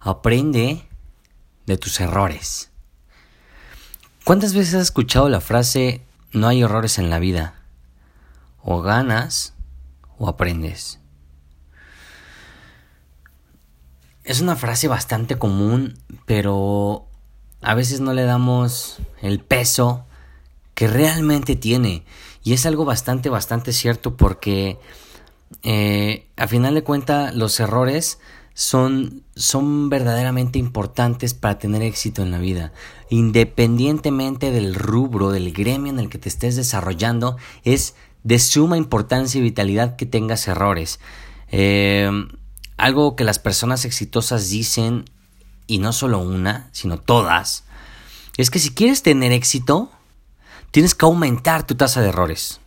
aprende de tus errores. ¿Cuántas veces has escuchado la frase no hay errores en la vida? O ganas o aprendes. Es una frase bastante común, pero a veces no le damos el peso que realmente tiene. Y es algo bastante, bastante cierto porque eh, a final de cuentas los errores son, son verdaderamente importantes para tener éxito en la vida. Independientemente del rubro, del gremio en el que te estés desarrollando, es de suma importancia y vitalidad que tengas errores. Eh, algo que las personas exitosas dicen, y no solo una, sino todas, es que si quieres tener éxito, tienes que aumentar tu tasa de errores.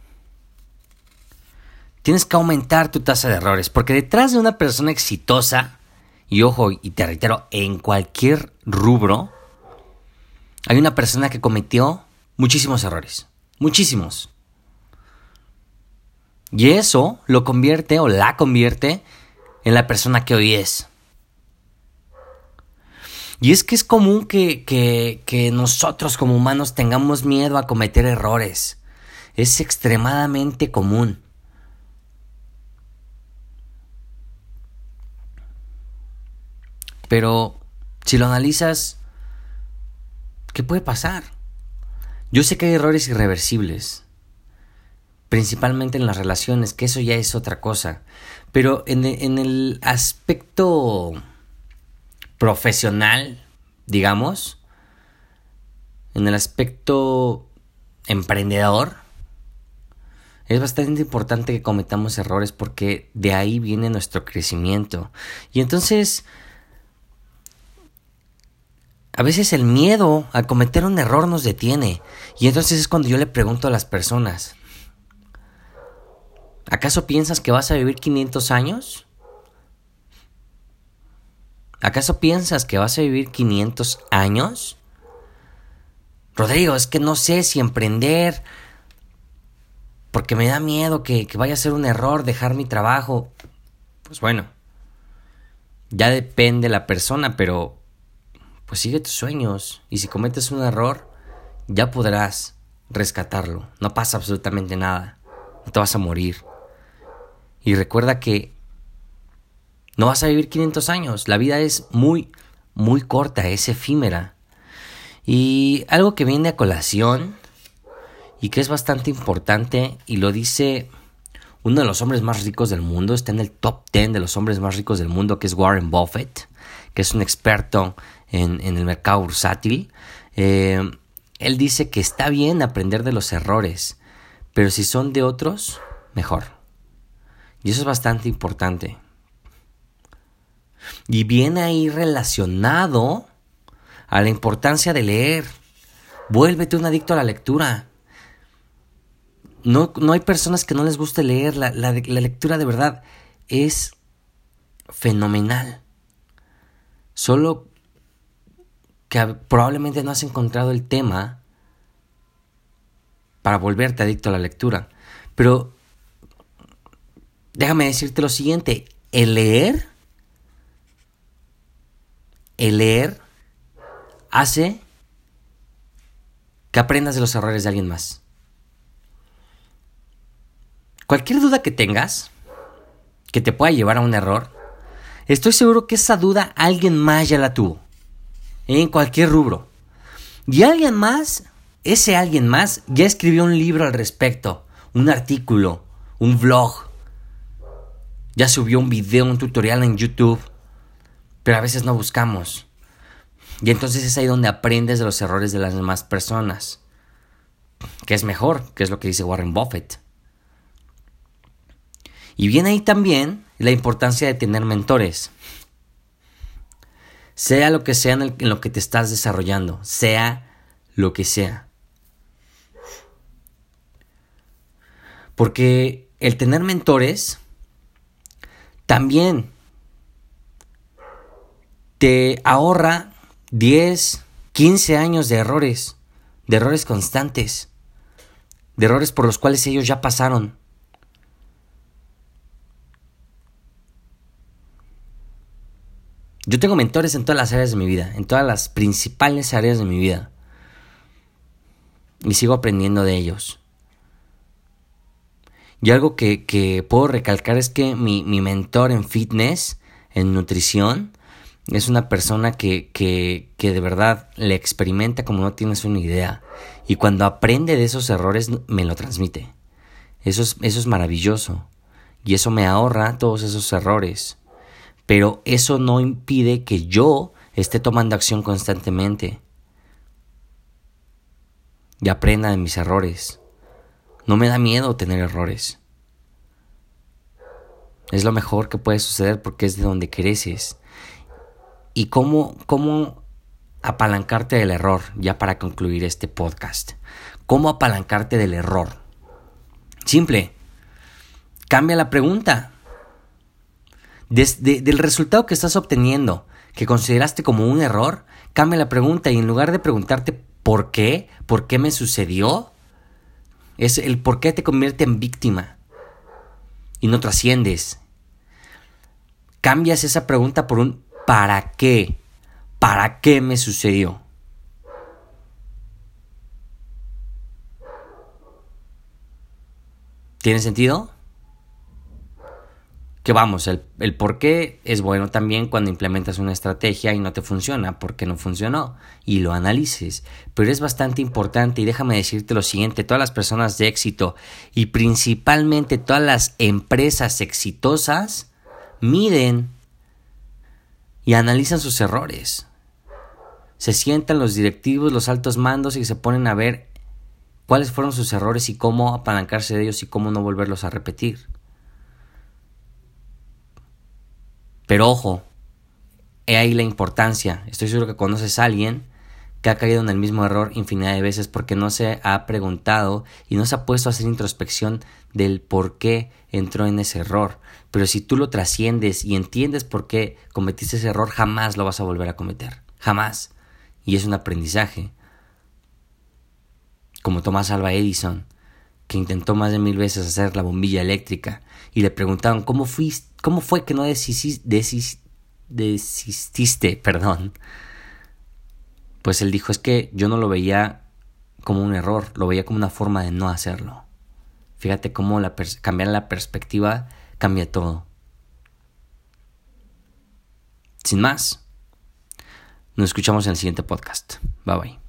Tienes que aumentar tu tasa de errores, porque detrás de una persona exitosa, y ojo, y te reitero, en cualquier rubro, hay una persona que cometió muchísimos errores. Muchísimos. Y eso lo convierte o la convierte en la persona que hoy es. Y es que es común que, que, que, nosotros como humanos tengamos miedo a cometer errores. Es extremadamente común. Pero si lo analizas, ¿qué puede pasar? Yo sé que hay errores irreversibles, principalmente en las relaciones, que eso ya es otra cosa, pero en, en el aspecto profesional, digamos, en el aspecto emprendedor, es bastante importante que cometamos errores porque de ahí viene nuestro crecimiento. Y entonces a veces el miedo a cometer un error nos detiene. Y entonces es cuando yo le pregunto a las personas, ¿acaso piensas que vas a vivir 500 años? ¿Acaso piensas que vas a vivir 500 años? Rodrigo, es que no sé si emprender, porque me da miedo que, que vaya a ser un error dejar mi trabajo. Pues bueno, ya depende la persona, pero pues sigue tus sueños y si cometes un error, ya podrás rescatarlo. No pasa absolutamente nada. No te vas a morir. Y recuerda que no vas a vivir 500 años. La vida es muy, muy corta, es efímera. Y algo que viene a colación y que es bastante importante y lo dice uno de los hombres más ricos del mundo, está en el top 10 de los hombres más ricos del mundo, que es Warren Buffett, que es un experto en, el mercado bursátil, eh, él dice que está bien aprender de los errores, pero si son de otros, mejor. Y eso es bastante importante. Y viene ahí relacionado a la importancia de leer. Vuélvete un adicto a la lectura. No, no hay personas que no les guste leer. La, la lectura de verdad es fenomenal. Solo que probablemente no has encontrado el tema para volverte adicto a la lectura. Pero déjame decirte lo siguiente, el leer, el leer hace que aprendas de los errores de alguien más. Cualquier duda que tengas que te pueda llevar a un error, estoy seguro que esa duda alguien más ya la tuvo en cualquier rubro. Y alguien más, ese alguien más, ya escribió un libro al respecto, un artículo, un vlog. Ya subió un video, un tutorial en YouTube. Pero a veces no buscamos. Y entonces es ahí donde aprendes de los errores de las demás personas. Que es mejor, que es lo que dice Warren Buffett. Y viene ahí también la importancia de tener mentores sea lo que sea en, lo que te estás desarrollando, sea lo que sea. Porque el tener mentores también te ahorra 10, 15 años de errores, de errores constantes, de errores por los cuales ellos ya pasaron. Yo tengo mentores en todas las áreas de mi vida, en todas las principales áreas de mi vida. Y sigo aprendiendo de ellos. Y algo que, puedo recalcar es que mi, mentor en fitness, en nutrición, es una persona que, que, que, de verdad le experimenta como no tienes una idea. Y cuando aprende de esos errores, me lo transmite. Eso es, eso es maravilloso. Y eso me ahorra todos esos errores. Pero eso no impide que yo esté tomando acción constantemente. Y aprenda de mis errores. No me da miedo tener errores. Es lo mejor que puede suceder porque es de donde creces. ¿Y cómo, cómo apalancarte del error? Ya para concluir este podcast. ¿Cómo apalancarte del error? Simple. Cambia la pregunta. Desde, del resultado que estás obteniendo, que consideraste como un error, cambia la pregunta y en lugar de preguntarte por qué, por qué me sucedió, es el por qué te convierte en víctima y no trasciendes. Cambias esa pregunta por un ¿para qué? ¿Para qué me sucedió? ¿Tiene sentido? Que vamos, el, el, por qué es bueno también cuando implementas una estrategia y no te funciona, porque no funcionó, y lo analices. Pero es bastante importante y déjame decirte lo siguiente, todas las personas de éxito y principalmente todas las empresas exitosas miden y analizan sus errores. Se sientan los directivos, los altos mandos y se ponen a ver cuáles fueron sus errores y cómo apalancarse de ellos y cómo no volverlos a repetir. Pero ojo, he ahí la importancia. Estoy seguro que conoces a alguien que ha caído en el mismo error infinidad de veces porque no se ha preguntado y no se ha puesto a hacer introspección del por qué entró en ese error. Pero si tú lo trasciendes y entiendes por qué cometiste ese error, jamás lo vas a volver a cometer. Jamás. Y es un aprendizaje. Como Tomás Alba Edison, que intentó más de mil veces hacer la bombilla eléctrica y le preguntaron cómo fuiste ¿Cómo fue que no desististe? Perdón. Pues él dijo, es que yo no lo veía como un error, lo veía como una forma de no hacerlo. Fíjate cómo cambiar la perspectiva cambia todo. Sin más, nos escuchamos en el siguiente podcast. Bye bye.